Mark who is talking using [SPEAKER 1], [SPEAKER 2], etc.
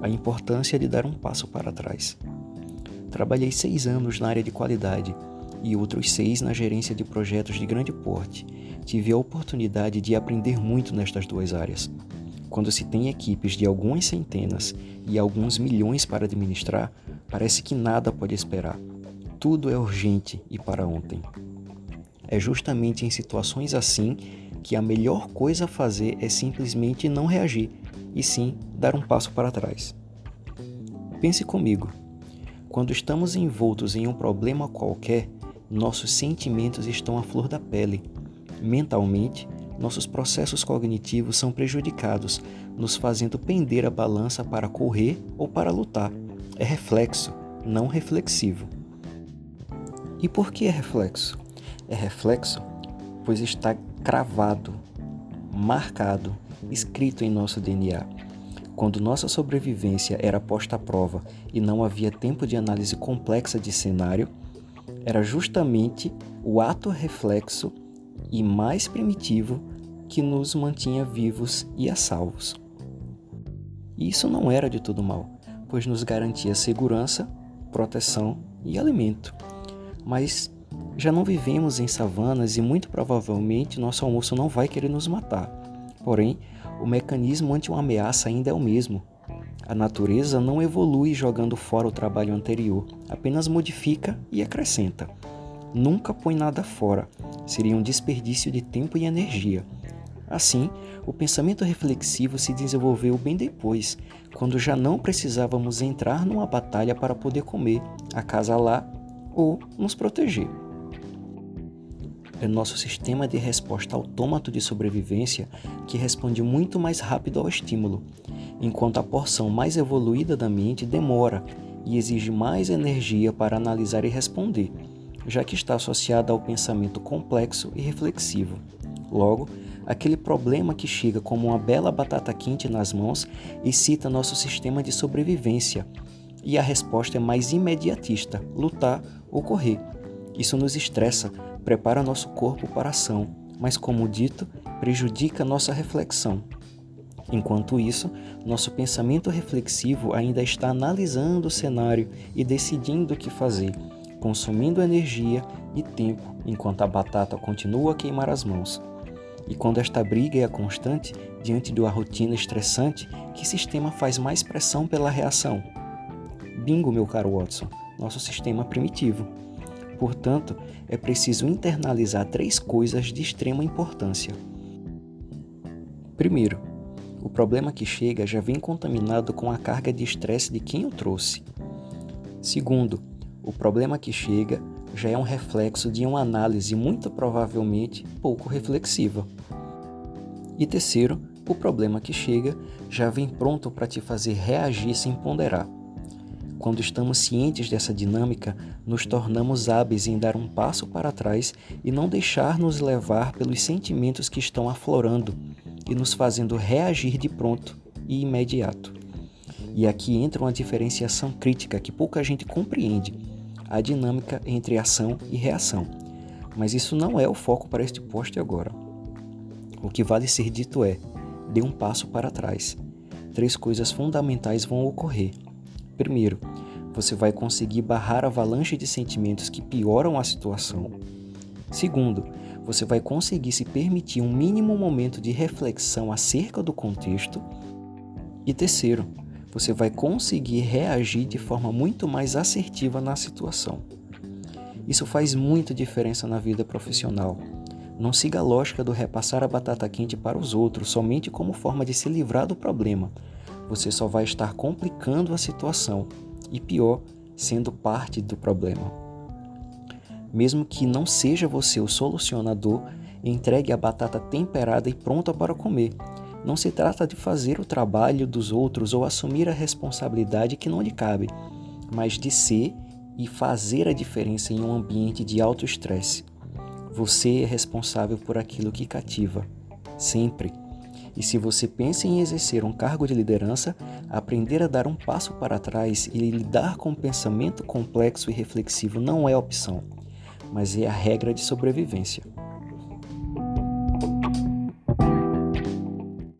[SPEAKER 1] a importância de dar um passo para trás. Trabalhei seis anos na área de qualidade e outros seis na gerência de projetos de grande porte. Tive a oportunidade de aprender muito nestas duas áreas. Quando se tem equipes de algumas centenas e alguns milhões para administrar, parece que nada pode esperar. Tudo é urgente e para ontem. É justamente em situações assim que a melhor coisa a fazer é simplesmente não reagir, e sim dar um passo para trás. Pense comigo. Quando estamos envoltos em um problema qualquer, nossos sentimentos estão à flor da pele. Mentalmente, nossos processos cognitivos são prejudicados, nos fazendo pender a balança para correr ou para lutar. É reflexo, não reflexivo. E por que é reflexo? É reflexo pois está cravado, marcado, escrito em nosso DNA. Quando nossa sobrevivência era posta à prova e não havia tempo de análise complexa de cenário, era justamente o ato reflexo e mais primitivo que nos mantinha vivos e a salvos. E isso não era de todo mal, pois nos garantia segurança, proteção e alimento. Mas já não vivemos em savanas e muito provavelmente nosso almoço não vai querer nos matar. Porém, o mecanismo ante uma ameaça ainda é o mesmo. A natureza não evolui jogando fora o trabalho anterior, apenas modifica e acrescenta. Nunca põe nada fora, seria um desperdício de tempo e energia. Assim, o pensamento reflexivo se desenvolveu bem depois, quando já não precisávamos entrar numa batalha para poder comer, acasalar ou nos proteger. É nosso sistema de resposta autômato de sobrevivência que responde muito mais rápido ao estímulo, enquanto a porção mais evoluída da mente demora e exige mais energia para analisar e responder, já que está associada ao pensamento complexo e reflexivo. Logo, aquele problema que chega como uma bela batata quente nas mãos excita nosso sistema de sobrevivência, e a resposta é mais imediatista: lutar ou correr. Isso nos estressa, prepara nosso corpo para a ação, mas, como dito, prejudica nossa reflexão. Enquanto isso, nosso pensamento reflexivo ainda está analisando o cenário e decidindo o que fazer, consumindo energia e tempo enquanto a batata continua a queimar as mãos. E quando esta briga é constante, diante de uma rotina estressante, que sistema faz mais pressão pela reação? Bingo, meu caro Watson, nosso sistema primitivo. Portanto, é preciso internalizar três coisas de extrema importância. Primeiro, o problema que chega já vem contaminado com a carga de estresse de quem o trouxe. Segundo, o problema que chega já é um reflexo de uma análise muito provavelmente pouco reflexiva. E terceiro, o problema que chega já vem pronto para te fazer reagir sem ponderar. Quando estamos cientes dessa dinâmica, nos tornamos hábeis em dar um passo para trás e não deixar nos levar pelos sentimentos que estão aflorando e nos fazendo reagir de pronto e imediato. E aqui entra uma diferenciação crítica que pouca gente compreende: a dinâmica entre ação e reação. Mas isso não é o foco para este post agora. O que vale ser dito é: dê um passo para trás. Três coisas fundamentais vão ocorrer. Primeiro, você vai conseguir barrar a avalanche de sentimentos que pioram a situação. Segundo, você vai conseguir se permitir um mínimo momento de reflexão acerca do contexto. E terceiro, você vai conseguir reagir de forma muito mais assertiva na situação. Isso faz muita diferença na vida profissional. Não siga a lógica do repassar a batata quente para os outros somente como forma de se livrar do problema, você só vai estar complicando a situação e, pior, sendo parte do problema. Mesmo que não seja você o solucionador, entregue a batata temperada e pronta para comer. Não se trata de fazer o trabalho dos outros ou assumir a responsabilidade que não lhe cabe, mas de ser e fazer a diferença em um ambiente de alto estresse. Você é responsável por aquilo que cativa, sempre. E se você pensa em exercer um cargo de liderança, aprender a dar um passo para trás e lidar com um pensamento complexo e reflexivo não é opção, mas é a regra de sobrevivência.